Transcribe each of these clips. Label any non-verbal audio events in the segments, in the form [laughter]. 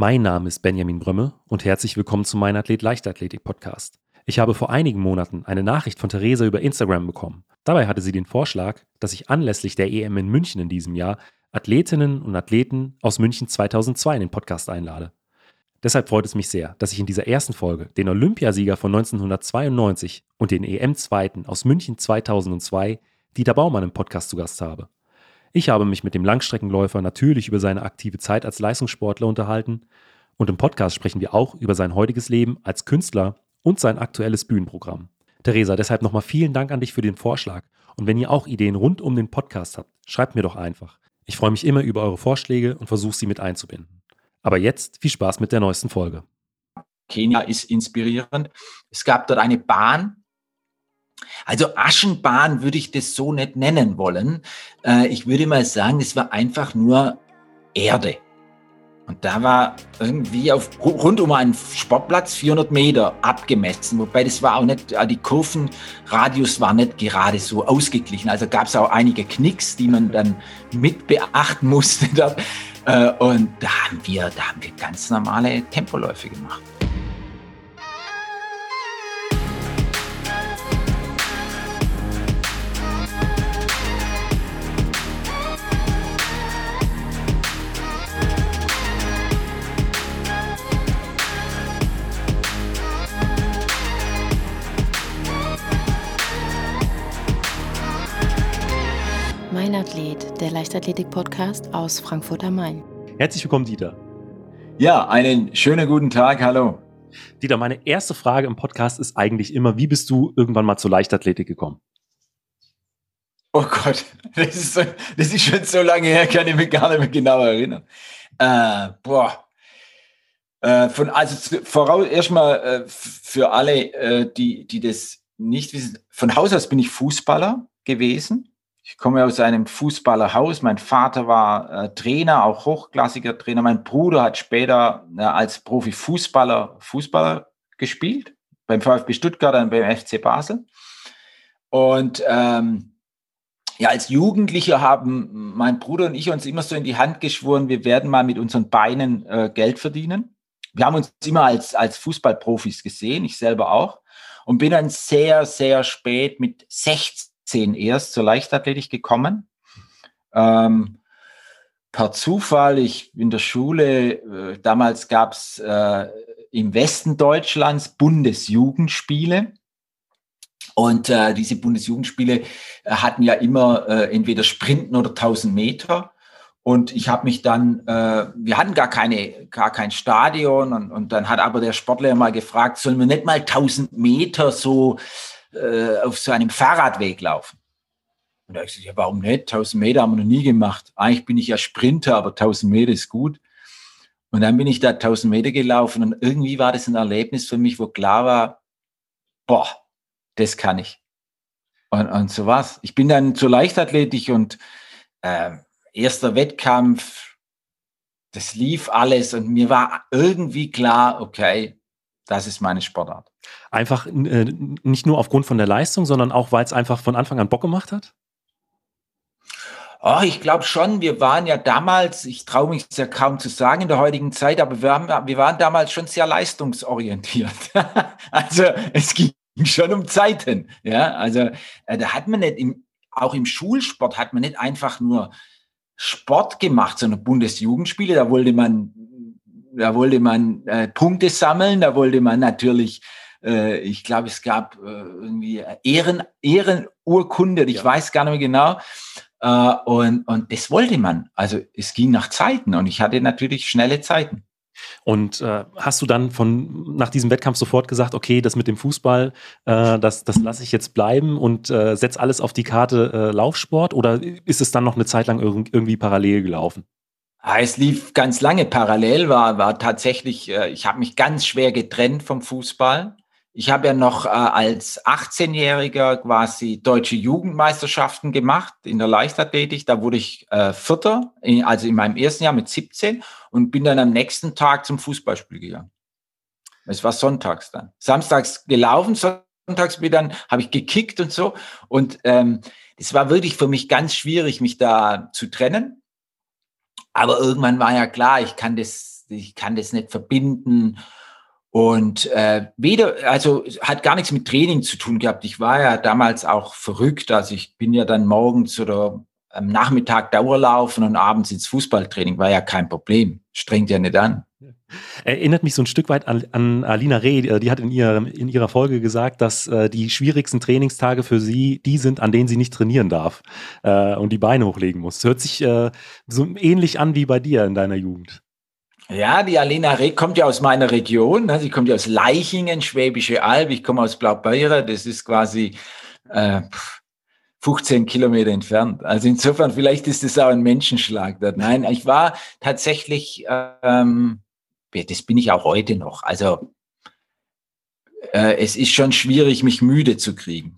Mein Name ist Benjamin Brömme und herzlich willkommen zu meinem Athlet Leichtathletik Podcast. Ich habe vor einigen Monaten eine Nachricht von Theresa über Instagram bekommen. Dabei hatte sie den Vorschlag, dass ich anlässlich der EM in München in diesem Jahr Athletinnen und Athleten aus München 2002 in den Podcast einlade. Deshalb freut es mich sehr, dass ich in dieser ersten Folge den Olympiasieger von 1992 und den EM-Zweiten aus München 2002, Dieter Baumann, im Podcast zu Gast habe. Ich habe mich mit dem Langstreckenläufer natürlich über seine aktive Zeit als Leistungssportler unterhalten und im Podcast sprechen wir auch über sein heutiges Leben als Künstler und sein aktuelles Bühnenprogramm. Theresa, deshalb nochmal vielen Dank an dich für den Vorschlag. Und wenn ihr auch Ideen rund um den Podcast habt, schreibt mir doch einfach. Ich freue mich immer über eure Vorschläge und versuche sie mit einzubinden. Aber jetzt viel Spaß mit der neuesten Folge. Kenia ist inspirierend. Es gab dort eine Bahn, also Aschenbahn würde ich das so nicht nennen wollen. Äh, ich würde mal sagen, es war einfach nur Erde. Und da war irgendwie auf, rund um einen Sportplatz 400 Meter abgemessen, wobei das war auch nicht, die Kurvenradius war nicht gerade so ausgeglichen. Also gab es auch einige Knicks, die man dann mit beachten musste. [laughs] Äh, und da haben wir, da haben wir ganz normale Tempoläufe gemacht. Athlet, der Leichtathletik-Podcast aus Frankfurt am Main. Herzlich willkommen, Dieter. Ja, einen schönen guten Tag. Hallo. Dieter, meine erste Frage im Podcast ist eigentlich immer, wie bist du irgendwann mal zur Leichtathletik gekommen? Oh Gott, [laughs] das ist, so, das ist schon so lange her, kann ich mich gar nicht mehr genau erinnern. Äh, boah. Äh, von, also voraus erstmal äh, für alle, äh, die, die das nicht wissen, von Haus aus bin ich Fußballer gewesen. Ich komme aus einem Fußballerhaus. Mein Vater war äh, Trainer, auch hochklassiger Trainer. Mein Bruder hat später äh, als Profifußballer Fußballer gespielt, beim VfB Stuttgart und beim FC Basel. Und ähm, ja, als Jugendlicher haben mein Bruder und ich uns immer so in die Hand geschworen, wir werden mal mit unseren Beinen äh, Geld verdienen. Wir haben uns immer als, als Fußballprofis gesehen, ich selber auch. Und bin dann sehr, sehr spät mit 16 2010 erst zur Leichtathletik gekommen. Ähm, per Zufall, ich in der Schule, äh, damals gab es äh, im Westen Deutschlands Bundesjugendspiele. Und äh, diese Bundesjugendspiele äh, hatten ja immer äh, entweder Sprinten oder 1000 Meter. Und ich habe mich dann, äh, wir hatten gar keine, gar kein Stadion und, und dann hat aber der Sportlehrer mal gefragt, sollen wir nicht mal 1000 Meter so äh, auf so einem Fahrradweg laufen. Und da habe ich gesagt, ja, warum nicht? 1000 Meter haben wir noch nie gemacht. Eigentlich bin ich ja Sprinter, aber 1000 Meter ist gut. Und dann bin ich da 1000 Meter gelaufen und irgendwie war das ein Erlebnis für mich, wo klar war, boah, das kann ich. Und, und so war's. Ich bin dann zur Leichtathletik und äh, erster Wettkampf, das lief alles und mir war irgendwie klar, okay, das ist meine Sportart. Einfach äh, nicht nur aufgrund von der Leistung, sondern auch, weil es einfach von Anfang an Bock gemacht hat? Oh, ich glaube schon, wir waren ja damals, ich traue mich ja kaum zu sagen in der heutigen Zeit, aber wir, haben, wir waren damals schon sehr leistungsorientiert. [laughs] also es ging schon um Zeiten. Ja, also äh, da hat man nicht, im, auch im Schulsport hat man nicht einfach nur Sport gemacht, sondern Bundesjugendspiele, da wollte man, da wollte man äh, Punkte sammeln, da wollte man natürlich äh, ich glaube, es gab äh, irgendwie Ehren, Ehrenurkunde, ich ja. weiß gar nicht mehr genau. Äh, und, und das wollte man. Also es ging nach Zeiten und ich hatte natürlich schnelle Zeiten. Und äh, hast du dann von nach diesem Wettkampf sofort gesagt, okay, das mit dem Fußball, äh, das, das lasse ich jetzt bleiben und äh, setz alles auf die Karte äh, Laufsport oder ist es dann noch eine Zeit lang irgendwie parallel gelaufen? Ah, es lief ganz lange parallel, war, war tatsächlich, äh, ich habe mich ganz schwer getrennt vom Fußball. Ich habe ja noch äh, als 18-Jähriger quasi deutsche Jugendmeisterschaften gemacht in der Leichtathletik. Da wurde ich äh, Vierter, also in meinem ersten Jahr mit 17 und bin dann am nächsten Tag zum Fußballspiel gegangen. Es war sonntags dann. Samstags gelaufen, sonntags wieder dann habe ich gekickt und so. Und ähm, es war wirklich für mich ganz schwierig, mich da zu trennen. Aber irgendwann war ja klar, ich kann das ich kann das nicht verbinden. Und äh, weder, also hat gar nichts mit Training zu tun gehabt. Ich war ja damals auch verrückt. Also ich bin ja dann morgens oder am Nachmittag Dauerlaufen und abends ins Fußballtraining. War ja kein Problem. Strengt ja nicht an. Erinnert mich so ein Stück weit an, an Alina Reh, äh, die hat in, ihrer, in ihrer Folge gesagt, dass äh, die schwierigsten Trainingstage für sie die sind, an denen sie nicht trainieren darf äh, und die Beine hochlegen muss. Hört sich äh, so ähnlich an wie bei dir in deiner Jugend. Ja, die Alina Reh kommt ja aus meiner Region. Ne? Sie kommt ja aus Leichingen, Schwäbische Alb. Ich komme aus Blaubeurer. Das ist quasi äh, 15 Kilometer entfernt. Also insofern, vielleicht ist es auch ein Menschenschlag dort. Nein, ich war tatsächlich, ähm, das bin ich auch heute noch. Also äh, es ist schon schwierig, mich müde zu kriegen.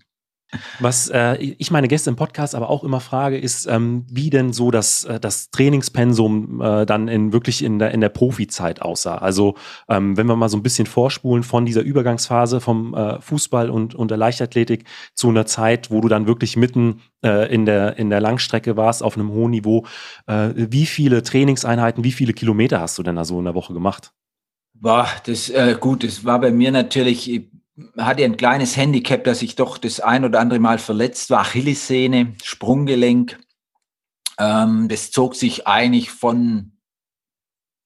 Was äh, ich meine Gäste im Podcast aber auch immer frage, ist, ähm, wie denn so das, äh, das Trainingspensum äh, dann in wirklich in der, in der Profizeit aussah. Also ähm, wenn wir mal so ein bisschen vorspulen von dieser Übergangsphase vom äh, Fußball und, und der Leichtathletik zu einer Zeit, wo du dann wirklich mitten äh, in, der, in der Langstrecke warst, auf einem hohen Niveau. Äh, wie viele Trainingseinheiten, wie viele Kilometer hast du denn da so in der Woche gemacht? War das gut, das war bei mir natürlich hatte ein kleines Handicap, dass ich doch das ein oder andere Mal verletzt war. Achillessehne, Sprunggelenk. Ähm, das zog sich eigentlich von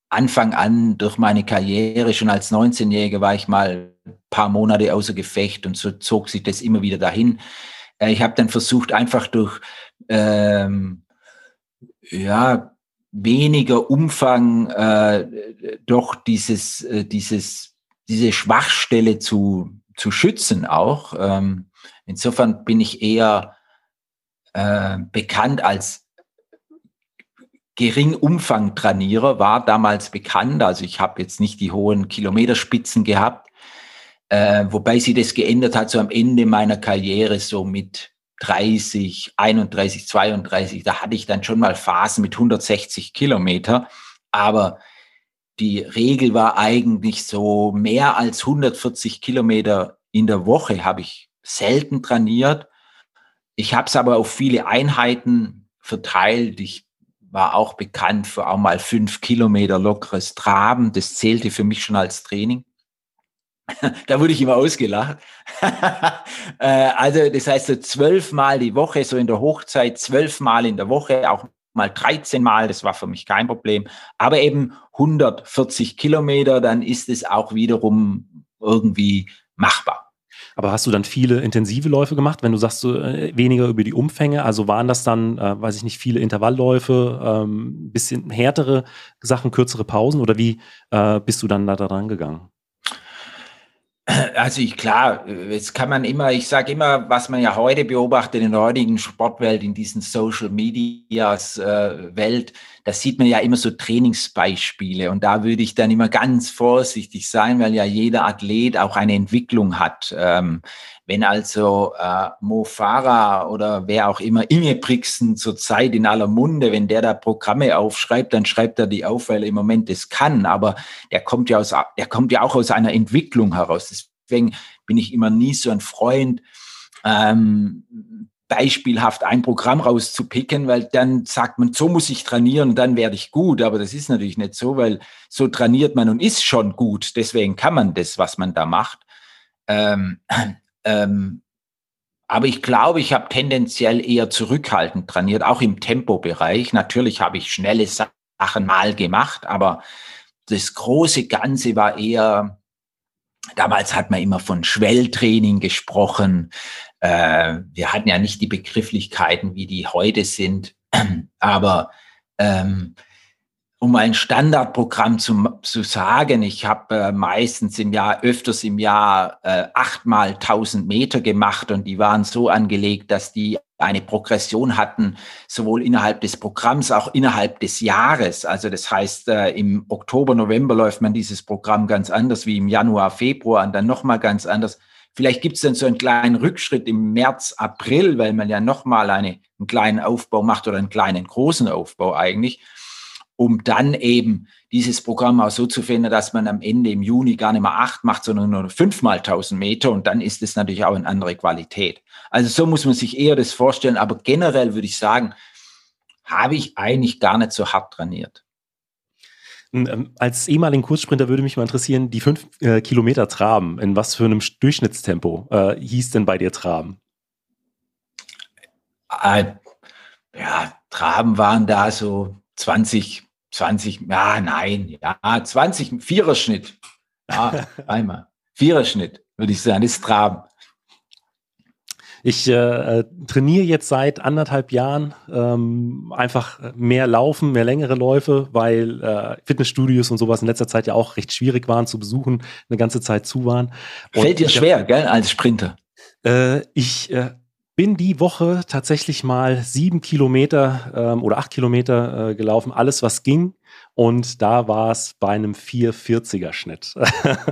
Anfang an durch meine Karriere. Schon als 19-Jähriger war ich mal ein paar Monate außer Gefecht und so zog sich das immer wieder dahin. Äh, ich habe dann versucht, einfach durch ähm, ja, weniger Umfang äh, doch dieses, äh, dieses diese Schwachstelle zu, zu schützen auch. Ähm, insofern bin ich eher äh, bekannt als Geringumfang-Trainierer, war damals bekannt. Also ich habe jetzt nicht die hohen Kilometerspitzen gehabt, äh, wobei sie das geändert hat, so am Ende meiner Karriere, so mit 30, 31, 32, da hatte ich dann schon mal Phasen mit 160 Kilometer. Aber die Regel war eigentlich so mehr als 140 Kilometer in der Woche habe ich selten trainiert. Ich habe es aber auf viele Einheiten verteilt. Ich war auch bekannt für auch mal fünf Kilometer lockeres Traben. Das zählte für mich schon als Training. [laughs] da wurde ich immer ausgelacht. [laughs] Äh, also das heißt so zwölfmal die Woche, so in der Hochzeit zwölfmal in der Woche, auch mal 13 Mal, das war für mich kein Problem. Aber eben 140 Kilometer, dann ist es auch wiederum irgendwie machbar. Aber hast du dann viele intensive Läufe gemacht, wenn du sagst, so, äh, weniger über die Umfänge? Also waren das dann, äh, weiß ich nicht, viele Intervallläufe, ähm, bisschen härtere Sachen, kürzere Pausen oder wie äh, bist du dann da dran gegangen? Also ich klar, jetzt kann man immer, ich sage immer, was man ja heute beobachtet in der heutigen Sportwelt, in diesen Social Medias äh, Welt, da sieht man ja immer so Trainingsbeispiele und da würde ich dann immer ganz vorsichtig sein, weil ja jeder Athlet auch eine Entwicklung hat. Ähm, wenn also äh, Mo Farah oder wer auch immer, Inge Brixen zurzeit in aller Munde, wenn der da Programme aufschreibt, dann schreibt er die auf, weil er im Moment das kann. Aber der kommt ja aus, der kommt ja auch aus einer Entwicklung heraus. Deswegen bin ich immer nie so ein Freund, ähm, beispielhaft ein Programm rauszupicken, weil dann sagt man, so muss ich trainieren, dann werde ich gut. Aber das ist natürlich nicht so, weil so trainiert man und ist schon gut. Deswegen kann man das, was man da macht. Ähm, [clears throat] ähm, aber ich glaube, ich habe tendenziell eher zurückhaltend trainiert, auch im Tempobereich. Natürlich habe ich schnelle Sachen mal gemacht, aber das große Ganze war eher, damals hat man immer von Schwelltraining gesprochen. Äh, wir hatten ja nicht die Begrifflichkeiten, wie die heute sind, [clears throat] aber ähm, um ein Standardprogramm zu, zu sagen, ich habe äh, meistens im Jahr, öfters im Jahr äh, achtmal 1000 Meter gemacht und die waren so angelegt, dass die eine Progression hatten, sowohl innerhalb des Programms, auch innerhalb des Jahres. Also das heißt, äh, im Oktober, November läuft man dieses Programm ganz anders wie im Januar, Februar und dann nochmal ganz anders. Vielleicht gibt es dann so einen kleinen Rückschritt im März, April, weil man ja nochmal eine, einen kleinen Aufbau macht oder einen kleinen großen Aufbau eigentlich um dann eben dieses Programm auch so zu finden, dass man am Ende im Juni gar nicht mehr acht macht, sondern nur fünfmal tausend Meter und dann ist es natürlich auch eine andere Qualität. Also so muss man sich eher das vorstellen, aber generell würde ich sagen, habe ich eigentlich gar nicht so hart trainiert. Ähm, als ehemaligen Kurzsprinter würde mich mal interessieren, die fünf äh, Kilometer Traben, in was für einem Durchschnittstempo äh, hieß denn bei dir Traben? Äh, ja, Traben waren da so 20, 20, ja, nein, ja, 20, Viererschnitt. Ja, [laughs] einmal. Viererschnitt, würde ich sagen, ist Traben. Ich äh, trainiere jetzt seit anderthalb Jahren ähm, einfach mehr Laufen, mehr längere Läufe, weil äh, Fitnessstudios und sowas in letzter Zeit ja auch recht schwierig waren zu besuchen, eine ganze Zeit zu waren. Und Fällt dir schwer, gell, als Sprinter? Äh, ich äh, bin die Woche tatsächlich mal sieben Kilometer ähm, oder acht Kilometer äh, gelaufen, alles was ging. Und da war es bei einem 440er Schnitt.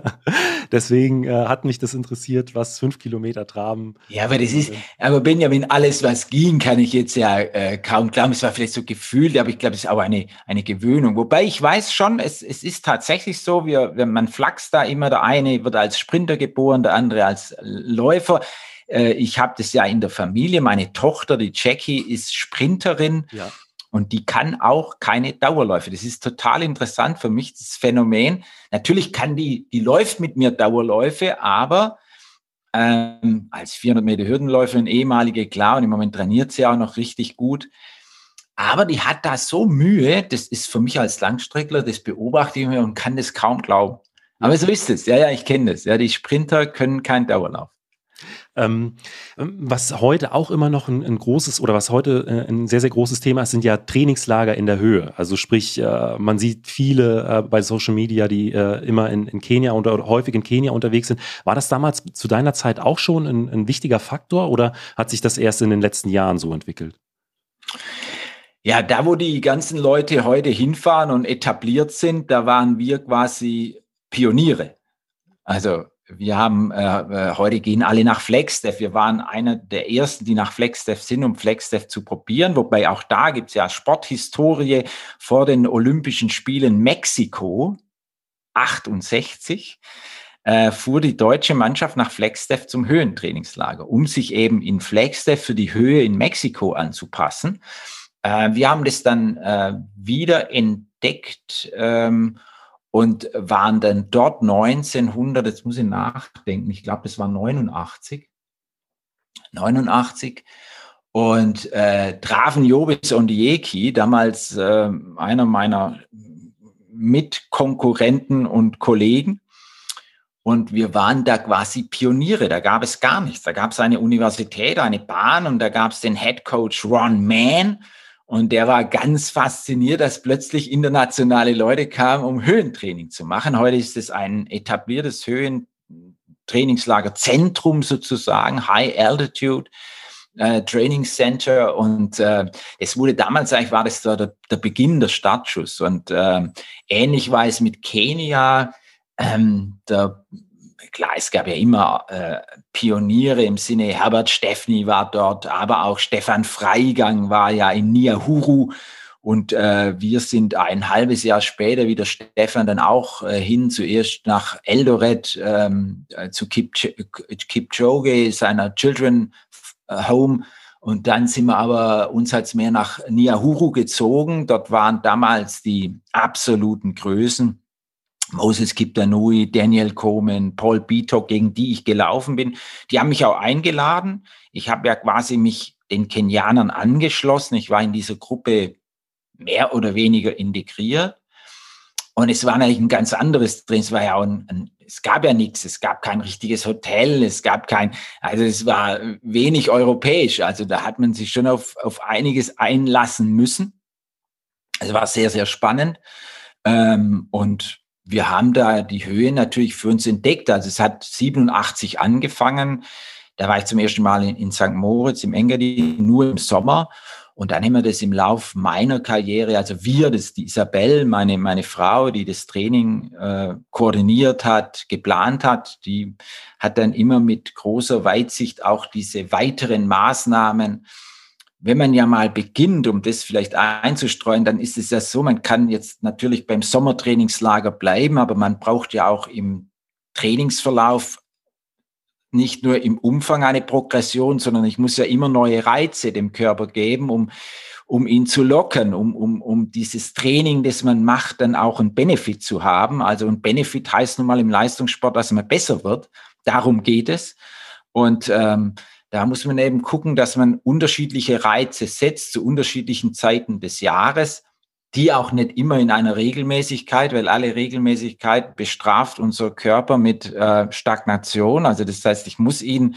[laughs] Deswegen äh, hat mich das interessiert, was fünf Kilometer Traben. Ja, aber das ist, aber Benjamin, alles was ging, kann ich jetzt ja äh, kaum glauben. Es war vielleicht so gefühlt, aber ich glaube, es ist auch eine, eine Gewöhnung. Wobei ich weiß schon, es, es ist tatsächlich so, wir, man flachst da immer, der eine wird als Sprinter geboren, der andere als Läufer. Äh, ich habe das ja in der Familie. Meine Tochter, die Jackie, ist Sprinterin. Ja. Und die kann auch keine Dauerläufe. Das ist total interessant für mich, das Phänomen. Natürlich kann die, die läuft mit mir Dauerläufe, aber ähm, als 400 Meter Hürdenläuferin, ehemalige, klar, und im Moment trainiert sie auch noch richtig gut. Aber die hat da so Mühe, das ist für mich als Langstreckler, das beobachte ich mir und kann das kaum glauben. Aber so ist es. Ja, ja, ich kenne das. Ja, die Sprinter können keinen Dauerlauf. Ähm, was heute auch immer noch ein, ein großes oder was heute äh, ein sehr, sehr großes Thema ist, sind ja Trainingslager in der Höhe. Also sprich, äh, man sieht viele äh, bei Social Media, die äh, immer in, in Kenia oder, oder, häufig in Kenia unterwegs sind. War das damals zu deiner Zeit auch schon ein, ein wichtiger Faktor oder hat sich das erst in den letzten Jahren so entwickelt? Ja, da wo die ganzen Leute heute hinfahren und etabliert sind, da waren wir quasi Pioniere. Also wir haben, äh, äh, heute gehen alle nach FlexDev. Wir waren einer der ersten, die nach FlexDev sind, um FlexDev zu probieren. Wobei auch da gibt es ja Sporthistorie vor den Olympischen Spielen Mexiko 68 äh, fuhr die deutsche Mannschaft nach FlexDev zum Höhentrainingslager, um sich eben in FlexDev für die Höhe in Mexiko anzupassen. Äh, wir haben das dann äh, wieder entdeckt ähm, und waren dann dort 1900, jetzt muss ich nachdenken, ich glaube, das war 89, 89 und äh, trafen Jobis Ondieki, damals äh, einer meiner Mitkonkurrenten und Kollegen. Und wir waren da quasi Pioniere. Da gab es gar nichts. Da gab es eine Universität, eine Bahn und da gab es den Head Coach Ron Mann. Und der war ganz fasziniert, dass plötzlich internationale Leute kamen, um Höhentraining zu machen. Heute ist es ein etabliertes Höhentrainingslagerzentrum sozusagen, High Altitude. Äh, Training Center und äh, es wurde damals eigentlich war das der, der Beginn der Startschuss und äh, ähnlich war es mit Kenia. Ähm, der klar, es gab ja immer äh, Pioniere im Sinne, Herbert Steffni war dort, aber auch Stefan Freigang war ja in Niahuru. Und äh, wir sind ein halbes Jahr später, wie der Stefan, dann auch äh, hin, zuerst nach Eldoret ähm, äh, zu Kip Kipchoge, seiner Children äh, Home. Und dann sind wir aber uns als mehr nach Niahuru gezogen. Dort waren damals die absoluten Größen Moses Kiptanui, Daniel Coleman, Paul Bito, gegen die ich gelaufen bin, die haben mich auch eingeladen. Ich habe ja quasi mich den Kenianern angeschlossen. Ich war in dieser Gruppe mehr oder weniger integriert. Und es war eigentlich ein ganz anderes drin. Es war ja auch ein, ein, es gab ja nichts. Es gab kein richtiges Hotel. Es gab kein, also es war wenig europäisch. Also da hat man sich schon auf, auf einiges einlassen müssen. Es war sehr, sehr spannend. Ähm, und wir haben da die Höhe natürlich für uns entdeckt. Also es hat 87 angefangen. Da war ich zum ersten Mal in, in St. Moritz im Engadin, nur im Sommer. Und dann haben wir das im Lauf meiner Karriere, also wir, das die Isabel, meine, meine Frau, die das Training äh, koordiniert hat, geplant hat, die hat dann immer mit großer Weitsicht auch diese weiteren Maßnahmen wenn man ja mal beginnt, um das vielleicht einzustreuen, dann ist es ja so, man kann jetzt natürlich beim Sommertrainingslager bleiben, aber man braucht ja auch im Trainingsverlauf nicht nur im Umfang eine Progression, sondern ich muss ja immer neue Reize dem Körper geben, um, um ihn zu locken, um, um, um dieses Training, das man macht, dann auch ein Benefit zu haben. Also ein Benefit heißt nun mal im Leistungssport, dass man besser wird. Darum geht es. Und ähm, da muss man eben gucken, dass man unterschiedliche Reize setzt zu unterschiedlichen Zeiten des Jahres, die auch nicht immer in einer Regelmäßigkeit, weil alle Regelmäßigkeit bestraft unser Körper mit äh, Stagnation. Also das heißt, ich muss ihn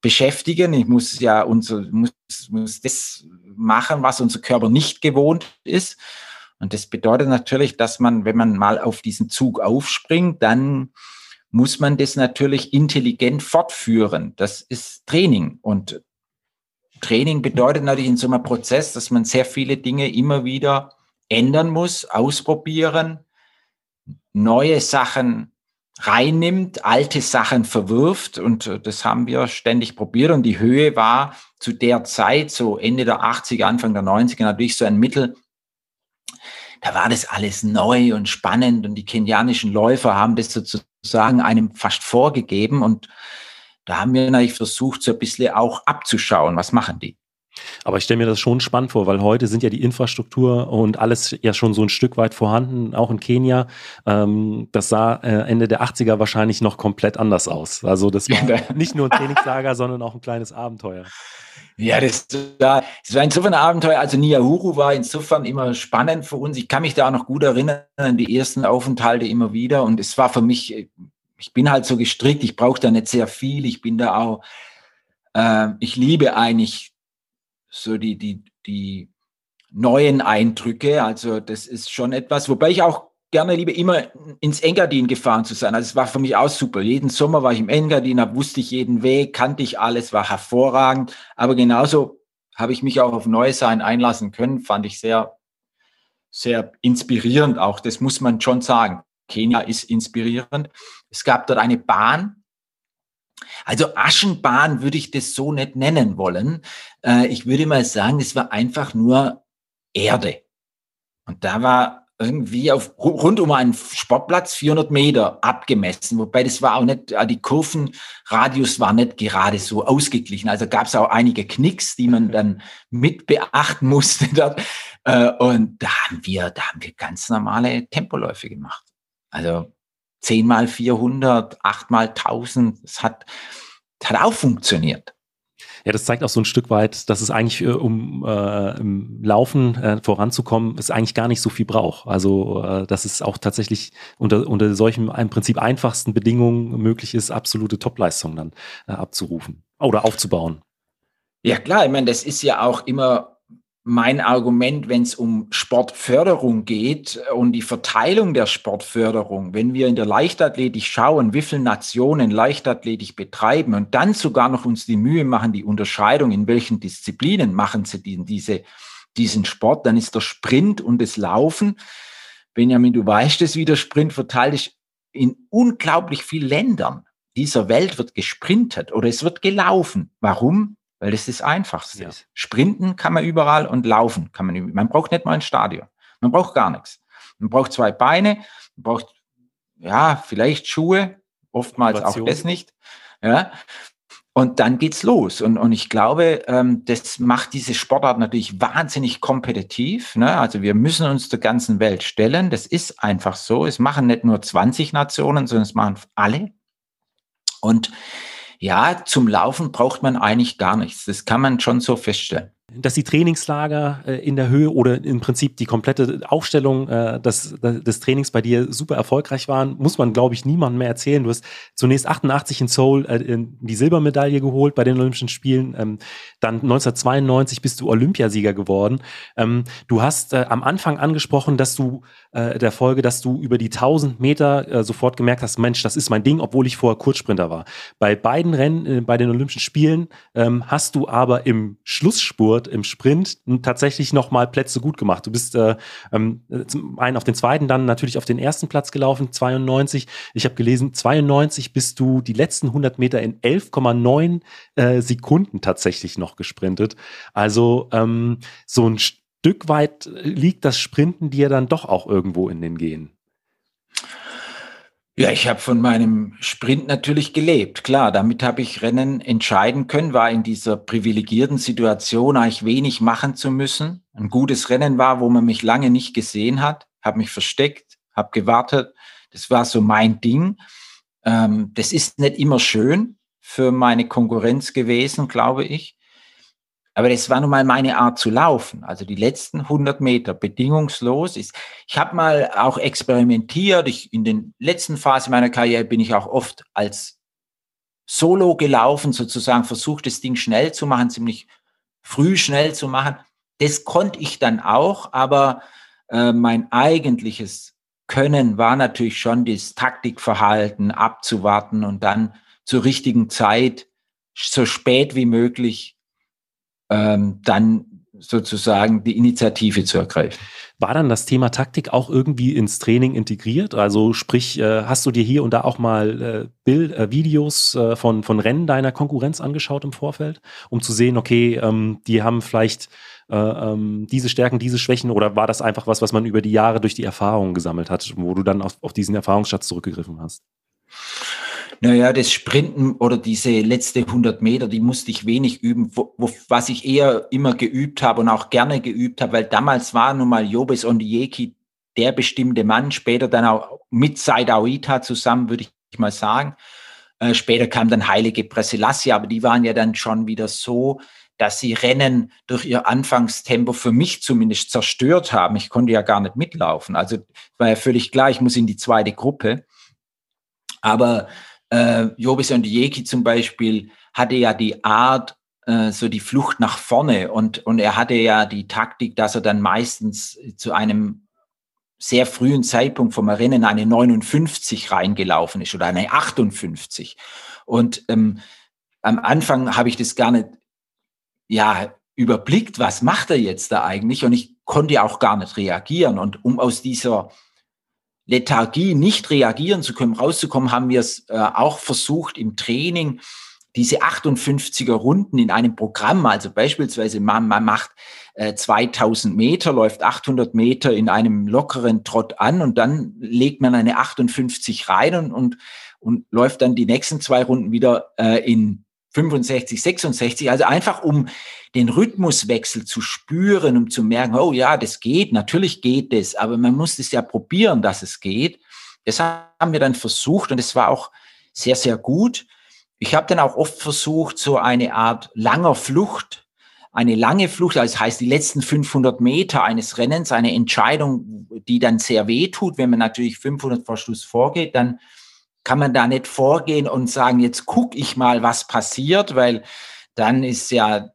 beschäftigen, ich muss ja unser, muss, muss das machen, was unser Körper nicht gewohnt ist. Und das bedeutet natürlich, dass man, wenn man mal auf diesen Zug aufspringt, dann muss man das natürlich intelligent fortführen. Das ist Training. Und Training bedeutet natürlich in so einem Prozess, dass man sehr viele Dinge immer wieder ändern muss, ausprobieren, neue Sachen reinnimmt, alte Sachen verwirft. Und das haben wir ständig probiert. Und die Höhe war zu der Zeit, so Ende der 80er, Anfang der 90er, natürlich so ein Mittel, da war das alles neu und spannend und die kenianischen Läufer haben das sozusagen einem fast vorgegeben und da haben wir natürlich versucht, so ein bisschen auch abzuschauen, was machen die. Aber ich stelle mir das schon spannend vor, weil heute sind ja die Infrastruktur und alles ja schon so ein Stück weit vorhanden, auch in Kenia. Ähm, das sah äh, Ende der 80er wahrscheinlich noch komplett anders aus. Also das war [laughs] nicht nur ein Trainingslager, sondern auch ein kleines Abenteuer. Ja, das war, das war insofern ein Abenteuer. Also Niahuru war insofern immer spannend für uns. Ich kann mich da auch noch gut erinnern an die ersten Aufenthalte immer wieder. Und es war für mich, ich bin halt so gestrickt, ich brauche da nicht sehr viel. Ich bin da auch, äh, ich liebe eigentlich so die, die, die neuen Eindrücke. Also das ist schon etwas, wobei ich auch gerne liebe, immer ins Engadin gefahren zu sein. Also es war für mich auch super. Jeden Sommer war ich im Engadin, da wusste ich jeden Weg, kannte ich alles, war hervorragend. Aber genauso habe ich mich auch auf Neues sein einlassen können, fand ich sehr, sehr inspirierend auch. Das muss man schon sagen. Kenia ist inspirierend. Es gab dort eine Bahn. Also Aschenbahn würde ich das so nicht nennen wollen. Äh, ich würde mal sagen, es war einfach nur Erde. Und da war irgendwie auf rund um einen Sportplatz 400 Meter abgemessen, wobei das war auch nicht, äh, die Kurvenradius war nicht gerade so ausgeglichen. Also gab es auch einige Knicks, die man dann mit beachten musste dort. Äh, und da haben wir, da haben wir ganz normale Tempoläufe gemacht. Also 10 mal 400, 8 mal 1000, das hat, das hat auch funktioniert. Ja, das zeigt auch so ein Stück weit, dass es eigentlich, äh, um äh, im Laufen äh, voranzukommen, es eigentlich gar nicht so viel braucht. Also, äh, dass es auch tatsächlich unter, unter solchen im Prinzip einfachsten Bedingungen möglich ist, absolute Topleistungen dann äh, abzurufen oder aufzubauen. Ja, klar, ich meine, das ist ja auch immer mein Argument, wenn es um Sportförderung geht und die Verteilung der Sportförderung, wenn wir in der Leichtathletik schauen, wie viele Nationen Leichtathletik betreiben und dann sogar noch uns die Mühe machen, die Unterscheidung, in welchen Disziplinen machen sie die, diese, diesen Sport, dann ist der Sprint und das Laufen, Benjamin, du weißt es, wie der Sprint verteilt ist, in unglaublich vielen Ländern dieser Welt wird gesprintet oder es wird gelaufen. Warum? Weil das das Einfachste ja. ist. Sprinten kann man überall und laufen kann man überall. Man braucht nicht mal ein Stadion. Man braucht gar nichts. Man braucht zwei Beine, man braucht ja vielleicht Schuhe, oftmals auch das nicht. Ja. Und dann geht's los. Und, und ich glaube, ähm, das macht diese Sportart natürlich wahnsinnig kompetitiv. Ne? Also wir müssen uns der ganzen Welt stellen. Das ist einfach so. Es machen nicht nur 20 Nationen, sondern es machen alle. Und ja, zum Laufen braucht man eigentlich gar nichts. Das kann man schon so feststellen dass die Trainingslager äh, in der Höhe oder im Prinzip die komplette Aufstellung äh, des, des Trainings bei dir super erfolgreich waren, muss man, glaube ich, niemandem mehr erzählen. Du hast zunächst 88 in Seoul äh, die Silbermedaille geholt bei den Olympischen Spielen. Ähm, dann 1992 bist du Olympiasieger geworden. Ähm, du hast am Anfang angesprochen, dass du der Folge, dass du über die 1000 Meter sofort gemerkt hast, Mensch, das ist mein Ding, obwohl ich vorher Kurzsprinter war. Bei beiden Rennen, bei den Olympischen Spielen, ähm, hast du aber im Schlussspurt wird im Sprint tatsächlich nochmal Plätze gut gemacht. Du bist äh, ähm, zum einen auf den zweiten, dann natürlich auf den ersten Platz gelaufen, 92. Ich habe gelesen, 92 bist du die letzten 100 Meter in 11,9 äh, Sekunden tatsächlich noch gesprintet. Also ähm, so ein Stück weit liegt das Sprinten dir dann doch auch irgendwo in den Gehen. Ja, ich habe von meinem Sprint natürlich gelebt. Klar, damit habe ich Rennen entscheiden können, war in dieser privilegierten Situation, eigentlich wenig machen zu müssen. Ein gutes Rennen war, wo man mich lange nicht gesehen hat, habe mich versteckt, habe gewartet. Das war so mein Ding. Ähm, das ist nicht immer schön für meine Konkurrenz gewesen, glaube ich. Aber das war nun mal meine Art zu laufen. Also die letzten 100 Meter bedingungslos ist. Ich habe mal auch experimentiert. Ich, in den letzten Phasen meiner Karriere bin ich auch oft als Solo gelaufen, sozusagen versucht, das Ding schnell zu machen, ziemlich früh schnell zu machen. Das konnte ich dann auch, aber äh, mein eigentliches Können war natürlich schon das Taktikverhalten, abzuwarten und dann zur richtigen Zeit, so spät wie möglich ähm, dann sozusagen die Initiative zu ergreifen. War dann das Thema Taktik auch irgendwie ins Training integriert? Also sprich, äh, hast du dir hier und da auch mal äh, Bild, äh, Videos von, von Rennen deiner Konkurrenz angeschaut im Vorfeld, um zu sehen, okay, ähm, die haben vielleicht äh, ähm, diese Stärken, diese Schwächen oder war das einfach was, was man über die Jahre durch die Erfahrung gesammelt hat, wo du dann auf, auf diesen Erfahrungsschatz zurückgegriffen hast? Naja, das Sprinten oder diese letzte 100 Meter, die musste ich wenig üben, wo, wo, was ich eher immer geübt habe und auch gerne geübt habe, weil damals war nun mal Jobes Ondieki der bestimmte Mann, später dann auch mit Said Aouita zusammen, würde ich mal sagen. Äh, später kam dann Heilige Preselassie, aber die waren ja dann schon wieder so, dass sie Rennen durch ihr Anfangstempo für mich zumindest zerstört haben. Ich konnte ja gar nicht mitlaufen. Also war ja völlig klar, ich muss in die zweite Gruppe. Aber äh, Jobis Ondieki zum Beispiel hatte ja die Art, äh, so die Flucht nach vorne und, und er hatte ja die Taktik, dass er dann meistens zu einem sehr frühen Zeitpunkt vom Rennen eine 59 reingelaufen ist oder eine 58. Und ähm, am Anfang habe ich das gar nicht ja, überblickt, was macht er jetzt da eigentlich? Und ich konnte auch gar nicht reagieren. Und um aus dieser Lethargie nicht reagieren zu können, rauszukommen, haben wir es äh, auch versucht im Training, diese 58er Runden in einem Programm, also beispielsweise man, man macht äh, 2000 Meter, läuft 800 Meter in einem lockeren Trott an und dann legt man eine 58 rein und, und, und läuft dann die nächsten zwei Runden wieder äh, in 65, 66, also einfach um den Rhythmuswechsel zu spüren, um zu merken, oh ja, das geht, natürlich geht das, aber man muss es ja probieren, dass es geht. Das haben wir dann versucht und es war auch sehr, sehr gut. Ich habe dann auch oft versucht, so eine Art langer Flucht, eine lange Flucht, also das heißt die letzten 500 Meter eines Rennens, eine Entscheidung, die dann sehr weh tut, wenn man natürlich 500 vor Schluss vorgeht, dann kann man da nicht vorgehen und sagen, jetzt guck ich mal, was passiert, weil dann ist ja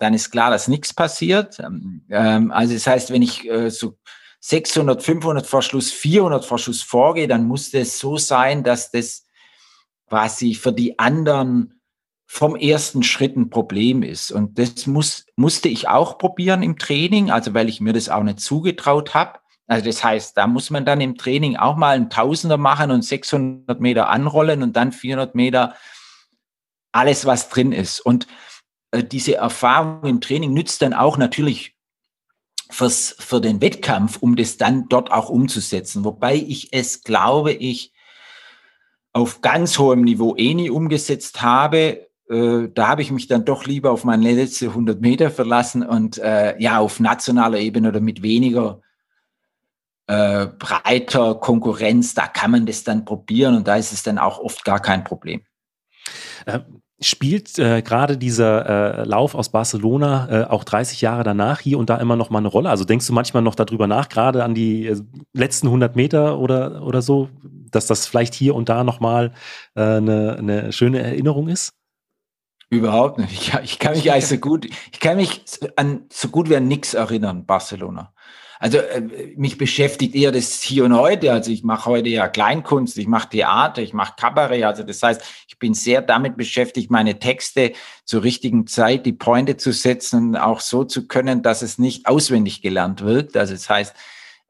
dann ist klar, dass nichts passiert. Ähm, also das heißt, wenn ich äh, so 600, 500 Verschluss, 400 Verschluss vorgehe, dann muss das so sein, dass das quasi für die anderen vom ersten Schritt ein Problem ist. Und das muss, musste ich auch probieren im Training, also weil ich mir das auch nicht zugetraut habe. Also das heißt, da muss man dann im Training auch mal einen Tausender machen und 600 Meter anrollen und dann 400 Meter alles, was drin ist. Und äh, diese Erfahrung im Training nützt dann auch natürlich fürs, für den Wettkampf, um das dann dort auch umzusetzen. Wobei ich es, glaube ich, auf ganz hohem Niveau eh nie umgesetzt habe. Äh, da habe ich mich dann doch lieber auf meine letzte 100 Meter verlassen und äh, ja, auf nationaler Ebene oder mit weniger äh, breiter Konkurrenz, da kann man das dann probieren und da ist es dann auch oft gar kein Problem. Äh, Spielt äh, gerade dieser äh, Lauf aus Barcelona äh, auch 30 Jahre danach hier und da immer noch mal eine Rolle? Also denkst du manchmal noch darüber nach, gerade an die äh, letzten 100 Meter oder, oder so, dass das vielleicht hier und da noch mal äh, eine, eine schöne Erinnerung ist? Überhaupt nicht. Ich, ich kann mich eigentlich so gut, ich kann mich an so gut wie an nichts erinnern, Barcelona. Also äh, mich beschäftigt eher das Hier und Heute. Also ich mache heute ja Kleinkunst, ich mache Theater, ich mache Kabarett. Also das heißt, ich bin sehr damit beschäftigt, meine Texte zur richtigen Zeit, die Pointe zu setzen auch so zu können, dass es nicht auswendig gelernt wird. Also das heißt,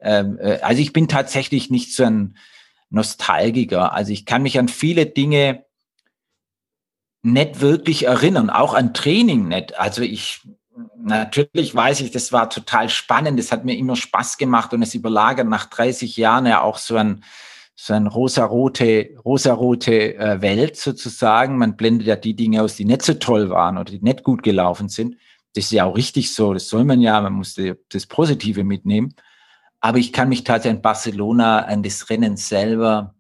ähm, äh, also ich bin tatsächlich nicht so ein Nostalgiker. Also ich kann mich an viele Dinge nicht wirklich erinnern, auch an Training nicht. Also ich natürlich weiß ich, das war total spannend, das hat mir immer Spaß gemacht und es überlagert nach 30 Jahren ja auch so ein, so eine rosarote, rosarote äh, Welt sozusagen. Man blendet ja die Dinge aus, die nicht so toll waren oder die nicht gut gelaufen sind. Das ist ja auch richtig so, das soll man ja, man muss das Positive mitnehmen. Aber ich kann mich tatsächlich an Barcelona, an das Rennen selber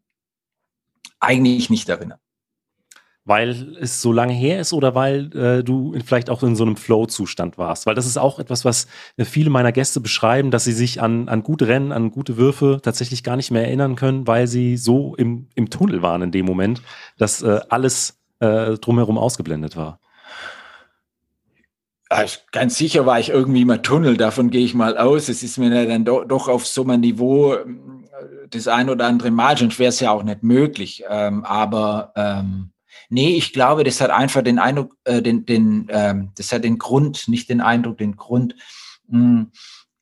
eigentlich nicht erinnern. Weil es so lange her ist oder weil äh, du vielleicht auch in so einem Flow-Zustand warst? Weil das ist auch etwas, was äh, viele meiner Gäste beschreiben, dass sie sich an, an gute Rennen, an gute Würfe tatsächlich gar nicht mehr erinnern können, weil sie so im, im Tunnel waren in dem Moment, dass äh, alles äh, drumherum ausgeblendet war. Also ganz sicher war ich irgendwie mal Tunnel, davon gehe ich mal aus. Es ist mir dann do, doch auf so einem Niveau äh, das ein oder andere Mal, sonst wäre es ja auch nicht möglich. Ähm, aber ähm, Nee, ich glaube, das hat einfach den Eindruck, äh, den, den, ähm, das hat den Grund, nicht den Eindruck, den Grund. Mh, hm,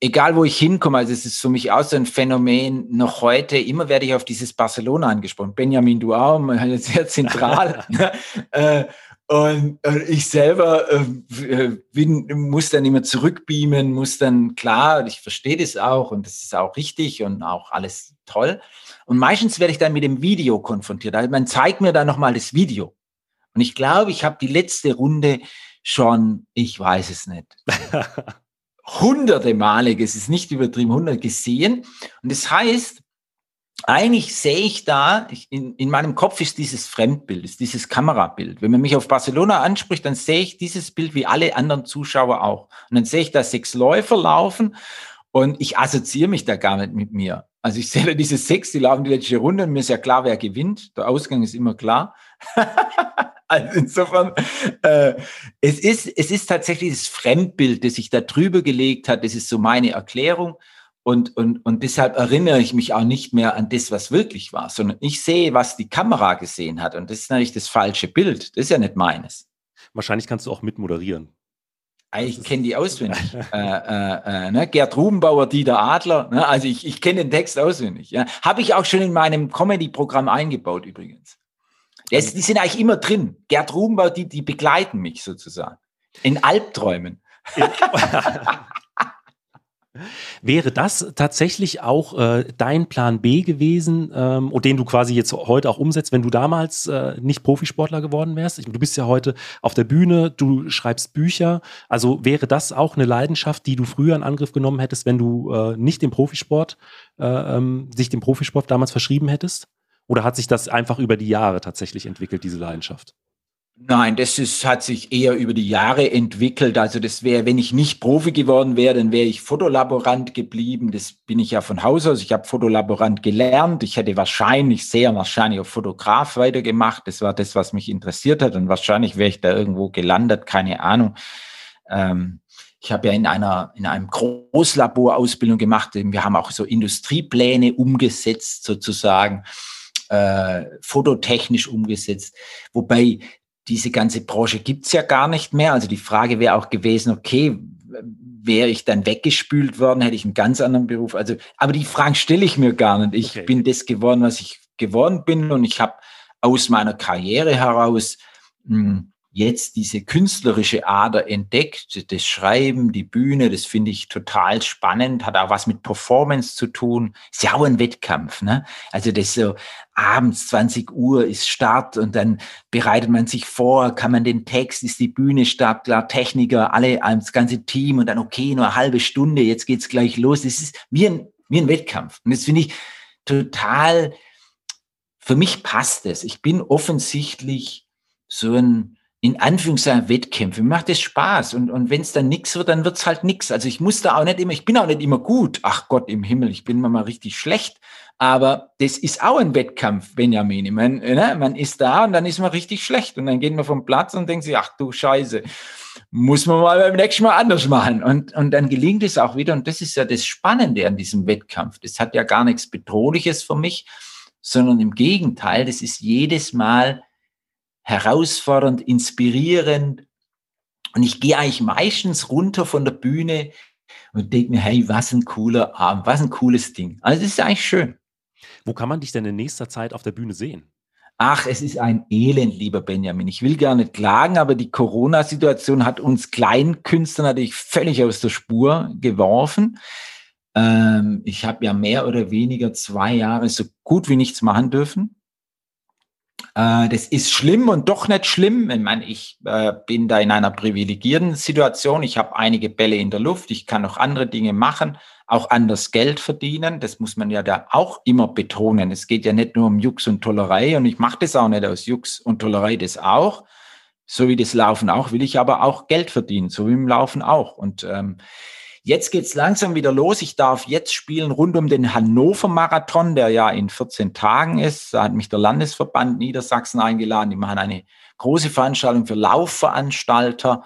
egal wo ich hinkomme, also es ist für mich auch so ein Phänomen, noch heute, immer werde ich auf dieses Barcelona angesprochen. Benjamin, du auch, sehr zentral. [laughs] [laughs] Äh, und äh, ich selber äh, bin, muss dann immer zurückbeamen, muss dann, klar, ich verstehe das auch und das ist auch richtig und auch alles toll. Und meistens werde ich dann mit dem Video konfrontiert. Also man zeigt mir dann nochmal das Video. Und ich glaube, ich habe die letzte Runde schon, ich weiß es nicht, [laughs] hunderte Male, es ist nicht übertrieben, hundert gesehen. Und das heißt, eigentlich sehe ich da, in, in meinem Kopf ist dieses Fremdbild, ist dieses Kamerabild. Wenn man mich auf Barcelona anspricht, dann sehe ich dieses Bild wie alle anderen Zuschauer auch. Und dann sehe ich da sechs Läufer laufen und ich assoziiere mich da gar nicht mit mir. Also ich sehe da diese sechs, die laufen die letzte Runde und mir ist ja klar, wer gewinnt. Der Ausgang ist immer klar. [laughs] Also insofern, äh, es, ist, es ist tatsächlich das Fremdbild, das sich da drüber gelegt hat. Das ist so meine Erklärung. Und, und, und deshalb erinnere ich mich auch nicht mehr an das, was wirklich war, sondern ich sehe, was die Kamera gesehen hat. Und das ist natürlich das falsche Bild. Das ist ja nicht meines. Wahrscheinlich kannst du auch mitmoderieren. Ich kenne die auswendig. [laughs] äh, äh, äh, ne? Gerd Rubenbauer, Dieter Adler. Ne? Also ich, ich kenne den Text auswendig. Ja? Habe ich auch schon in meinem Comedy-Programm eingebaut übrigens. Das, die sind eigentlich immer drin. Gerd Rubenbau, die, die begleiten mich sozusagen. In Albträumen. [laughs] Wäre das tatsächlich auch äh, dein Plan B gewesen ähm, und den du quasi jetzt heute auch umsetzt, wenn du damals äh, nicht Profisportler geworden wärst? Ich, du bist ja heute auf der Bühne, du schreibst Bücher. Also wäre das auch eine Leidenschaft, die du früher in Angriff genommen hättest, wenn du äh, nicht dem Profisport, äh, ähm, sich dem Profisport damals verschrieben hättest? Oder hat sich das einfach über die Jahre tatsächlich entwickelt, diese Leidenschaft? Nein, das ist, hat sich eher über die Jahre entwickelt. Also das wäre, wenn ich nicht Profi geworden wäre, dann wäre ich Fotolaborant geblieben. Das bin ich ja von Haus aus. Ich habe Fotolaborant gelernt. Ich hätte wahrscheinlich, sehr wahrscheinlich auf Fotograf weitergemacht. Das war das, was mich interessiert hat. Und wahrscheinlich wäre ich da irgendwo gelandet, keine Ahnung. Ähm, ich habe ja in einer in einem Großlabor Ausbildung gemacht. Wir haben auch so Industriepläne umgesetzt sozusagen äh, fototechnisch umgesetzt. Wobei diese ganze Branche gibt's ja gar nicht mehr. Also die Frage wäre auch gewesen, okay, wäre ich dann weggespült worden, hätte ich einen ganz anderen Beruf. Also, aber die Fragen stelle ich mir gar nicht. Ich okay. bin das geworden, was ich geworden bin und ich habe aus meiner Karriere heraus mh, hm, jetzt diese künstlerische Ader entdeckt, das Schreiben, die Bühne, das finde ich total spannend, hat auch was mit Performance zu tun. Ist ja auch ein Wettkampf, ne? Also das so abends 20 Uhr ist Start und dann bereitet man sich vor, kann man den Text, ist die Bühne startklar, Techniker, alle, das ganze Team und dann okay, nur eine halbe Stunde, jetzt geht's gleich los. Das ist wie ein, wie ein Wettkampf. Und das finde ich total, für mich passt es. Ich bin offensichtlich so ein, in Anführungszeichen Wettkämpfe. Mir macht es Spaß. Und, und wenn es dann nichts wird, dann wird's halt nichts. Also ich muss da auch nicht immer, ich bin auch nicht immer gut. Ach Gott im Himmel, ich bin mal richtig schlecht. Aber das ist auch ein Wettkampf, Benjamin. Man, ne, man ist da und dann ist man richtig schlecht. Und dann geht man vom Platz und denkt sich, ach du Scheiße, muss man mal beim nächsten Mal anders machen. Und, und dann gelingt es auch wieder. Und das ist ja das Spannende an diesem Wettkampf. Das hat ja gar nichts Bedrohliches für mich, sondern im Gegenteil, das ist jedes Mal herausfordernd, inspirierend. Und ich gehe eigentlich meistens runter von der Bühne und denke mir, hey, was ein cooler Abend, was ein cooles Ding. Also das ist eigentlich schön. Wo kann man dich denn in nächster Zeit auf der Bühne sehen? Ach, es ist ein Elend, lieber Benjamin. Ich will gar nicht klagen, aber die Corona-Situation hat uns Kleinkünstler natürlich völlig aus der Spur geworfen. Ähm, ich habe ja mehr oder weniger zwei Jahre so gut wie nichts machen dürfen. Äh, das ist schlimm und doch nicht schlimm. Ich meine, ich äh, bin da in einer privilegierten Situation. Ich habe einige Bälle in der Luft. Ich kann noch andere Dinge machen, auch anders Geld verdienen. Das muss man ja da auch immer betonen. Es geht ja nicht nur um Jux und Tollerei und ich mache das auch nicht aus Jux und Tollerei, das auch. So wie das Laufen auch, will ich aber auch Geld verdienen, so wie im Laufen auch. Und ähm, Jetzt geht's langsam wieder los. Ich darf jetzt spielen rund um den Hannover Marathon, der ja in 14 Tagen ist. Da hat mich der Landesverband Niedersachsen eingeladen. Die machen eine große Veranstaltung für Laufveranstalter,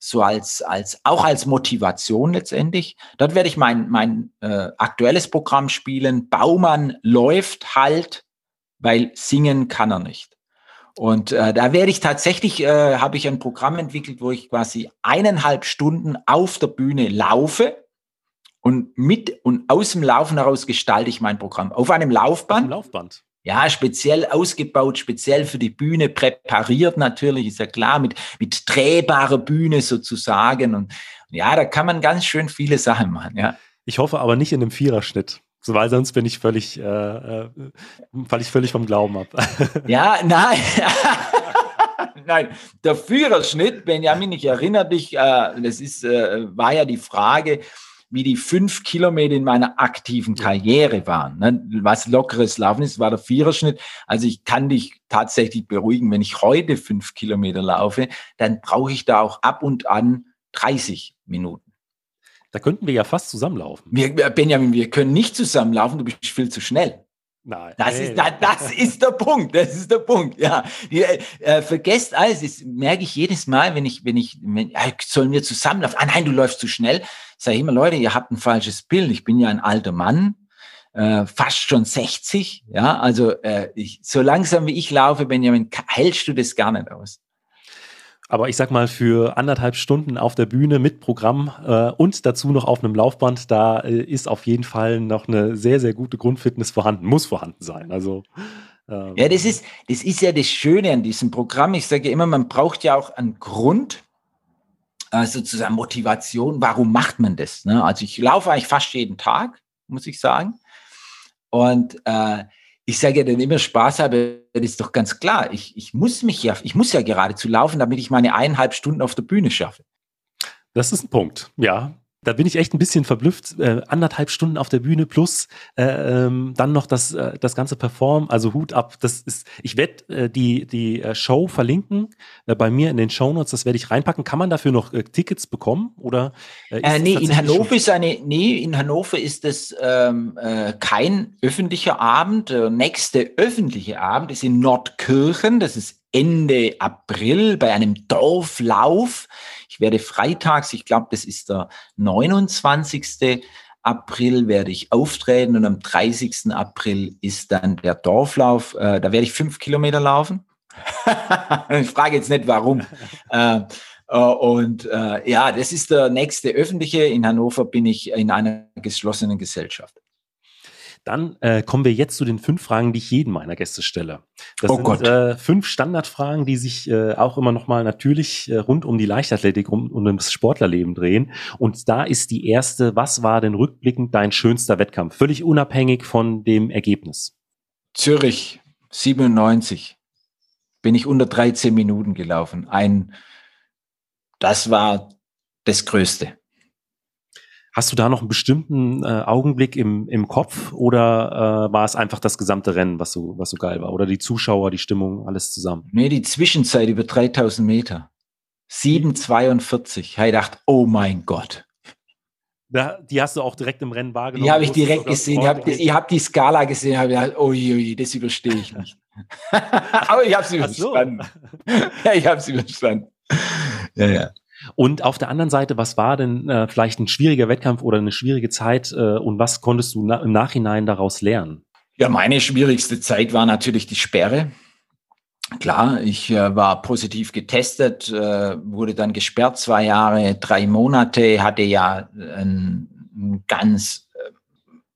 so als, als, auch als Motivation letztendlich. Dort werde ich mein, mein äh, aktuelles Programm spielen. Baumann läuft halt, weil singen kann er nicht. Und äh, da werde ich tatsächlich, äh, habe ich ein Programm entwickelt, wo ich quasi eineinhalb Stunden auf der Bühne laufe und mit und aus dem Laufen heraus gestalte ich mein Programm. Auf einem Laufband. Auf einem Laufband. Ja, speziell ausgebaut, speziell für die Bühne, präpariert natürlich, ist ja klar, mit, mit drehbarer Bühne sozusagen. Und ja, da kann man ganz schön viele Sachen machen, ja. Ich hoffe aber nicht in einem Viererschnitt weil sonst bin ich völlig, äh, äh, falle ich völlig vom Glauben ab. [laughs] Ja, nein. [laughs] Nein, der Führerschnitt, Benjamin, ich erinnere dich, äh, das ist, äh, war ja die Frage, wie die fünf Kilometer in meiner aktiven Karriere waren. Ne? Was lockeres Laufen ist, war der Viererschnitt. Also ich kann dich tatsächlich beruhigen, wenn ich heute fünf Kilometer laufe, dann brauche ich da auch ab und an 30 Minuten. Da könnten wir ja fast zusammenlaufen. Wir, Benjamin, wir können nicht zusammenlaufen, du bist viel zu schnell. Nein. Das, ist, das, das [laughs] ist der Punkt. Das ist der Punkt. Ja, die, äh, vergesst alles. Das merke ich jedes Mal, wenn ich, wenn ich, wenn, äh, sollen wir zusammenlaufen? Ah, nein, du läufst zu schnell. Sag ich immer, Leute, ihr habt ein falsches Bild. Ich bin ja ein alter Mann, äh, fast schon 60. Ja, also äh, ich, so langsam wie ich laufe, Benjamin, hältst du das gar nicht aus. Aber ich sag mal, für anderthalb Stunden auf der Bühne mit Programm äh, und dazu noch auf einem Laufband, da äh, ist auf jeden Fall noch eine sehr, sehr gute Grundfitness vorhanden, muss vorhanden sein. Also ähm, ja, das ist, das ist ja das Schöne an diesem Programm. Ich sage immer, man braucht ja auch einen Grund, äh, sozusagen Motivation. Warum macht man das? Ne? Also ich laufe eigentlich fast jeden Tag, muss ich sagen. Und äh, ich sage ja dann immer Spaß habe, das ist doch ganz klar. Ich, ich muss mich ja, ich muss ja geradezu laufen, damit ich meine eineinhalb Stunden auf der Bühne schaffe. Das ist ein Punkt, ja da bin ich echt ein bisschen verblüfft. Äh, anderthalb Stunden auf der Bühne plus äh, ähm, dann noch das, äh, das ganze Perform, also Hut ab. Das ist, ich werde äh, die, die äh, Show verlinken äh, bei mir in den Shownotes, das werde ich reinpacken. Kann man dafür noch Tickets bekommen? Oder, nee, in Hannover ist eine, nee, in Hannover ist es ähm, äh, kein öffentlicher Abend. Der nächste öffentliche Abend ist in Nordkirchen, das ist Ende April bei einem Dorflauf. Ich werde freitags, ich glaube, das ist der 29. April werde ich auftreten und am 30. April ist dann der Dorflauf. Äh, da werde ich fünf Kilometer laufen. [laughs] ich frage jetzt nicht warum. äh, äh, und äh, ja, das ist der nächste öffentliche. In Hannover bin ich in einer geschlossenen Gesellschaft. Dann äh, kommen wir jetzt zu den fünf Fragen, die ich jedem meiner Gäste stelle. Das oh sind äh, fünf Standardfragen, die sich äh, auch immer nochmal natürlich äh, rund um die Leichtathletik und um, um das Sportlerleben drehen. Und da ist die erste, was war denn rückblickend dein schönster Wettkampf? Völlig unabhängig von dem Ergebnis. Zürich 97 bin ich unter 13 Minuten gelaufen. Ein, das war das Größte. Hast du da noch einen bestimmten äh, Augenblick im, im Kopf oder äh, war es einfach das gesamte Rennen, was so, was so geil war? Oder die Zuschauer, die Stimmung, alles zusammen? Nee, die Zwischenzeit über 3000 Meter. 7,42. Ich dachte, oh mein Gott. Da, die hast du auch direkt im Rennen wahrgenommen? Die habe ich direkt gesehen. Ich habe die, hab die Skala gesehen, habe gedacht, oh je, das überstehe ich nicht. [laughs] Aber ich habe sie überstanden. So. [laughs] ja, ich habe sie überstanden. Ja, ja. Und auf der anderen Seite, was war denn äh, vielleicht ein schwieriger Wettkampf oder eine schwierige Zeit äh, und was konntest du na im Nachhinein daraus lernen? Ja, meine schwierigste Zeit war natürlich die Sperre. Klar, ich äh, war positiv getestet, äh, wurde dann gesperrt zwei Jahre, drei Monate, hatte ja ein, ein ganz, äh,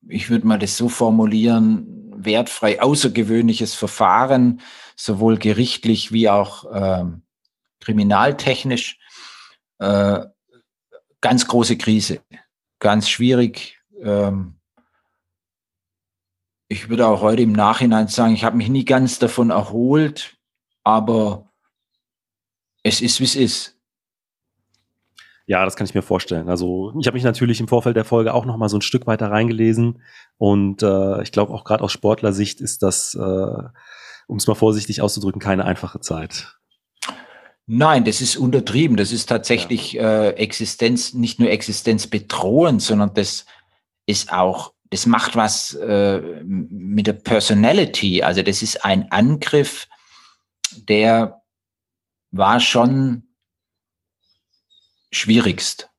ich würde mal das so formulieren, wertfrei außergewöhnliches Verfahren, sowohl gerichtlich wie auch äh, kriminaltechnisch. Äh, ganz große Krise, ganz schwierig. ähm, ich würde auch heute im Nachhinein sagen, ich habe mich nie ganz davon erholt, aber es ist, wie es ist. Ja, das kann ich mir vorstellen. Also ich habe mich natürlich im Vorfeld der Folge auch noch mal so ein Stück weiter reingelesen und äh, ich glaube auch gerade aus Sportlersicht ist das, äh, um es mal vorsichtig auszudrücken, keine einfache Zeit. Nein, das ist untertrieben. Das ist tatsächlich äh, Existenz, nicht nur existenzbedrohend, sondern das ist auch, das macht was äh, mit der Personality. Also das ist ein Angriff, der war schon schwierigst.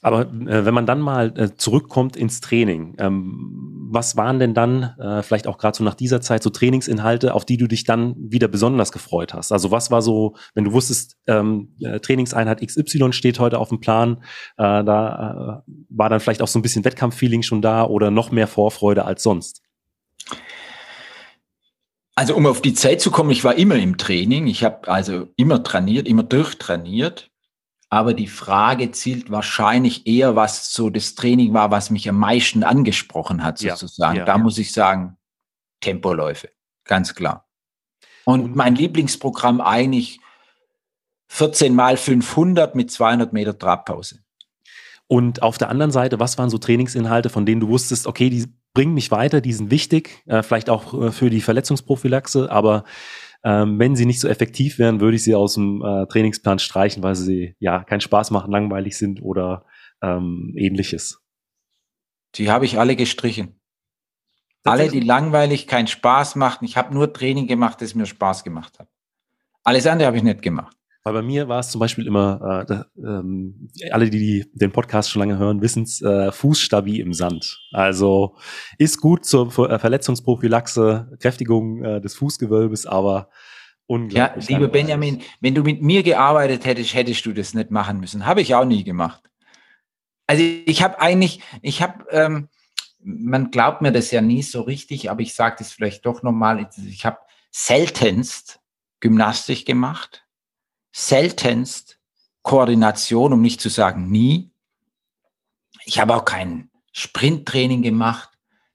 Aber äh, wenn man dann mal äh, zurückkommt ins Training, ähm, was waren denn dann äh, vielleicht auch gerade so nach dieser Zeit so Trainingsinhalte, auf die du dich dann wieder besonders gefreut hast? Also was war so, wenn du wusstest, ähm, äh, Trainingseinheit XY steht heute auf dem Plan, äh, da äh, war dann vielleicht auch so ein bisschen Wettkampffeeling schon da oder noch mehr Vorfreude als sonst? Also um auf die Zeit zu kommen, ich war immer im Training. Ich habe also immer trainiert, immer durchtrainiert. Aber die Frage zielt wahrscheinlich eher, was so das Training war, was mich am meisten angesprochen hat, sozusagen. Ja, ja, da ja. muss ich sagen, Tempoläufe, ganz klar. Und, mein Lieblingsprogramm eigentlich 14 mal 500 mit 200 Meter Trabpause. Und auf der anderen Seite, was waren so Trainingsinhalte, von denen du wusstest, okay, die bringen mich weiter, die sind wichtig, äh, vielleicht auch äh, für die Verletzungsprophylaxe, aber ähm, wenn sie nicht so effektiv wären, würde ich sie aus dem äh, Trainingsplan streichen, weil sie ja keinen Spaß machen, langweilig sind oder ähm, ähnliches. Die habe ich alle gestrichen. Alle, die langweilig, keinen Spaß machten. Ich habe nur Training gemacht, das mir Spaß gemacht hat. Alles andere habe ich nicht gemacht. Weil bei mir war es zum Beispiel immer, äh, ähm, alle, die den Podcast schon lange hören, wissen es, äh, Fußstabi im Sand. Also ist gut zur äh, Verletzungsprophylaxe, Kräftigung äh, des Fußgewölbes, aber unglaublich. Ja, lieber Benjamin, wenn du mit mir gearbeitet hättest, hättest du das nicht machen müssen. Habe ich auch nie gemacht. Also ich habe eigentlich, ich habe, ähm, man glaubt mir das ja nie so richtig, aber ich sage das vielleicht doch nochmal, ich habe seltenst Gymnastik gemacht seltenst Koordination, um nicht zu sagen nie. Ich habe auch kein Sprinttraining gemacht.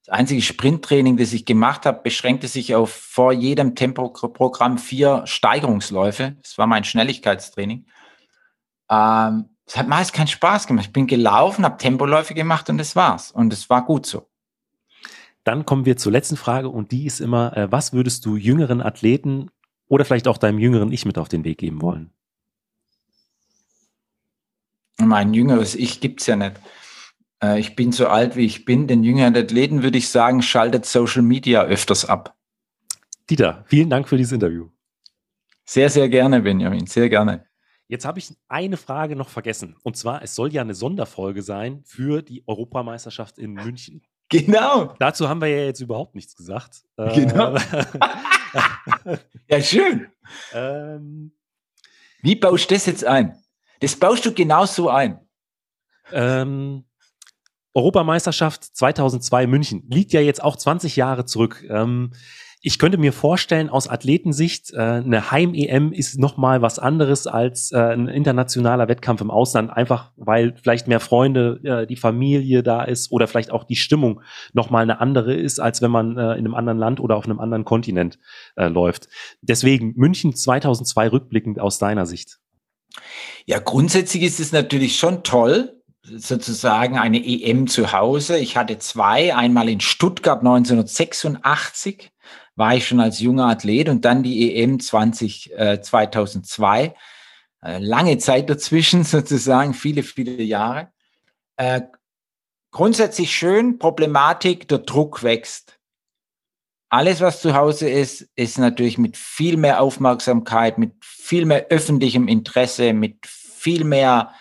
Das einzige Sprinttraining, das ich gemacht habe, beschränkte sich auf vor jedem Tempoprogramm vier Steigerungsläufe. Das war mein Schnelligkeitstraining. Ähm, es hat meist keinen Spaß gemacht. Ich bin gelaufen, habe Tempoläufe gemacht und das war's. Und es war gut so. Dann kommen wir zur letzten Frage und die ist immer, äh, was würdest du jüngeren Athleten oder vielleicht auch deinem jüngeren Ich mit auf den Weg geben wollen? Mein jüngeres Ich gibt es ja nicht. Äh, ich bin so alt, wie ich bin. Den jüngeren Athleten würde ich sagen, schaltet Social Media öfters ab. Dieter, vielen Dank für dieses Interview. Sehr, sehr gerne, Benjamin, sehr gerne. Jetzt habe ich eine Frage noch vergessen. Und zwar, es soll ja eine Sonderfolge sein für die Europameisterschaft in München. Genau. Dazu haben wir ja jetzt überhaupt nichts gesagt. Genau. [laughs] ja, schön. Ähm, Wie baust du das jetzt ein? Das baust du genau so ein. Ähm, Europameisterschaft 2002 München liegt ja jetzt auch 20 Jahre zurück. Ähm, ich könnte mir vorstellen, aus Athletensicht, äh, eine Heim-EM ist nochmal was anderes als äh, ein internationaler Wettkampf im Ausland, einfach weil vielleicht mehr Freunde, äh, die Familie da ist oder vielleicht auch die Stimmung nochmal eine andere ist, als wenn man äh, in einem anderen Land oder auf einem anderen Kontinent äh, läuft. Deswegen München 2002 rückblickend aus deiner Sicht. Ja, grundsätzlich ist es natürlich schon toll, sozusagen eine EM zu Hause. Ich hatte zwei, einmal in Stuttgart 1986 war ich schon als junger Athlet und dann die EM 20, äh, 2002. Äh, lange Zeit dazwischen [laughs] sozusagen, viele, viele Jahre. Äh, grundsätzlich schön, Problematik, der Druck wächst. Alles, was zu Hause ist, ist natürlich mit viel mehr Aufmerksamkeit, mit viel mehr öffentlichem Interesse, mit viel mehr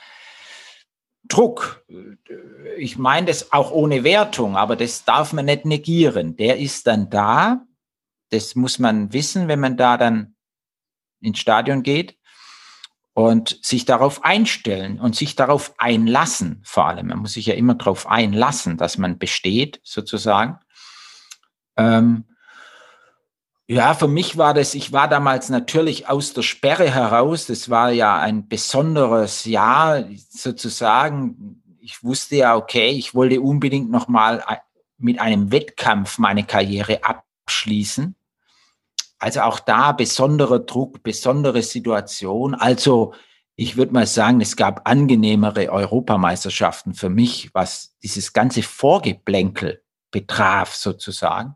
Druck. Ich meine das auch ohne Wertung, aber das darf man nicht negieren. Der ist dann da das muss man wissen, wenn man da dann ins Stadion geht und sich darauf einstellen und sich darauf einlassen, vor allem. Man muss sich ja immer darauf einlassen, dass man besteht, sozusagen. Ähm, ja, für mich war das, ich war damals natürlich aus der Sperre heraus. Das war ja ein besonderes Jahr, sozusagen. ich wusste ja, okay, ich wollte unbedingt nochmal mit einem Wettkampf meine Karriere abschließen. Also auch da besonderer Druck, besondere Situation. Also ich würde mal sagen, es gab angenehmere Europameisterschaften für mich, was dieses ganze Vorgeplänkel betraf sozusagen.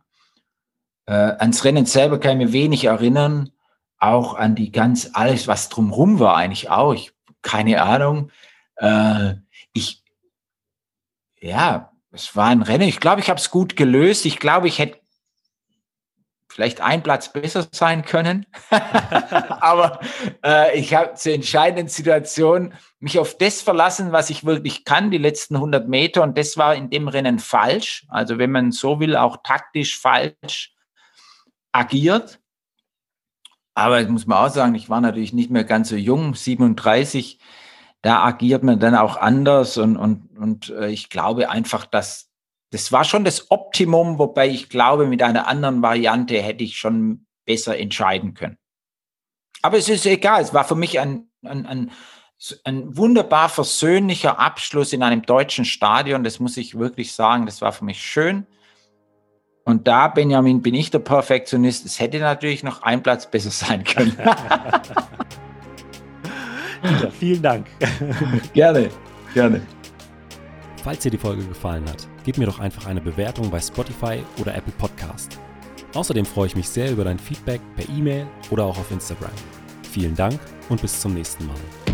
Äh, ans Rennen selber kann ich mir wenig erinnern, auch an die ganz, alles, was drumherum war eigentlich auch. Ich, keine Ahnung. Äh, ich, ja, es war ein Rennen. Ich glaube, ich habe es gut gelöst. Ich glaube, ich hätte vielleicht ein Platz besser sein können. [laughs] Aber äh, ich habe zur entscheidenden Situation mich auf das verlassen, was ich wirklich kann, die letzten 100 Meter. Und das war in dem Rennen falsch. Also wenn man so will, auch taktisch falsch agiert. Aber ich muss man auch sagen, ich war natürlich nicht mehr ganz so jung, 37. Da agiert man dann auch anders. Und, und, und äh, ich glaube einfach, dass das war schon das Optimum, wobei ich glaube, mit einer anderen Variante hätte ich schon besser entscheiden können. Aber es ist egal, es war für mich ein, ein, ein, ein wunderbar versöhnlicher Abschluss in einem deutschen Stadion, das muss ich wirklich sagen, das war für mich schön. Und da, Benjamin, bin ich der Perfektionist. Es hätte natürlich noch ein Platz besser sein können. ja, [laughs] vielen Dank. gerne, gerne. Falls dir die Folge gefallen hat, gib mir doch einfach eine Bewertung bei Spotify oder Apple Podcast. Außerdem freue ich mich sehr über dein Feedback per E-Mail oder auch auf Instagram. Vielen Dank und bis zum nächsten Mal.